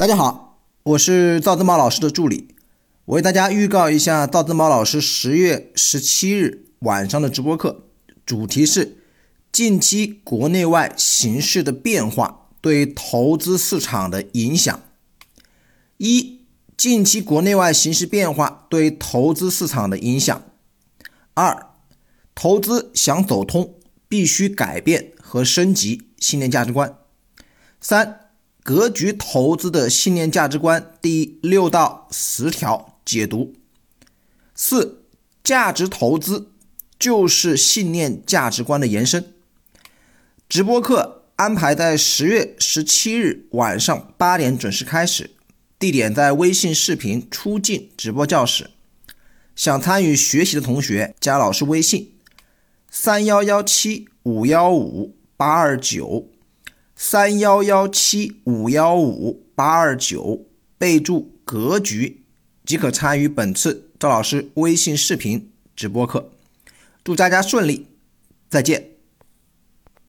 大家好，我是赵正宝老师的助理，我为大家预告一下赵正宝老师十月十七日晚上的直播课，主题是近期国内外形势的变化对投资市场的影响。一、近期国内外形势变化对投资市场的影响。二、投资想走通，必须改变和升级信念价值观。三。格局投资的信念价值观第六到十条解读：四、价值投资就是信念价值观的延伸。直播课安排在十月十七日晚上八点准时开始，地点在微信视频出镜直播教室。想参与学习的同学加老师微信：三幺幺七五幺五八二九。三幺幺七五幺五八二九，备注“格局”即可参与本次赵老师微信视频直播课。祝大家顺利，再见。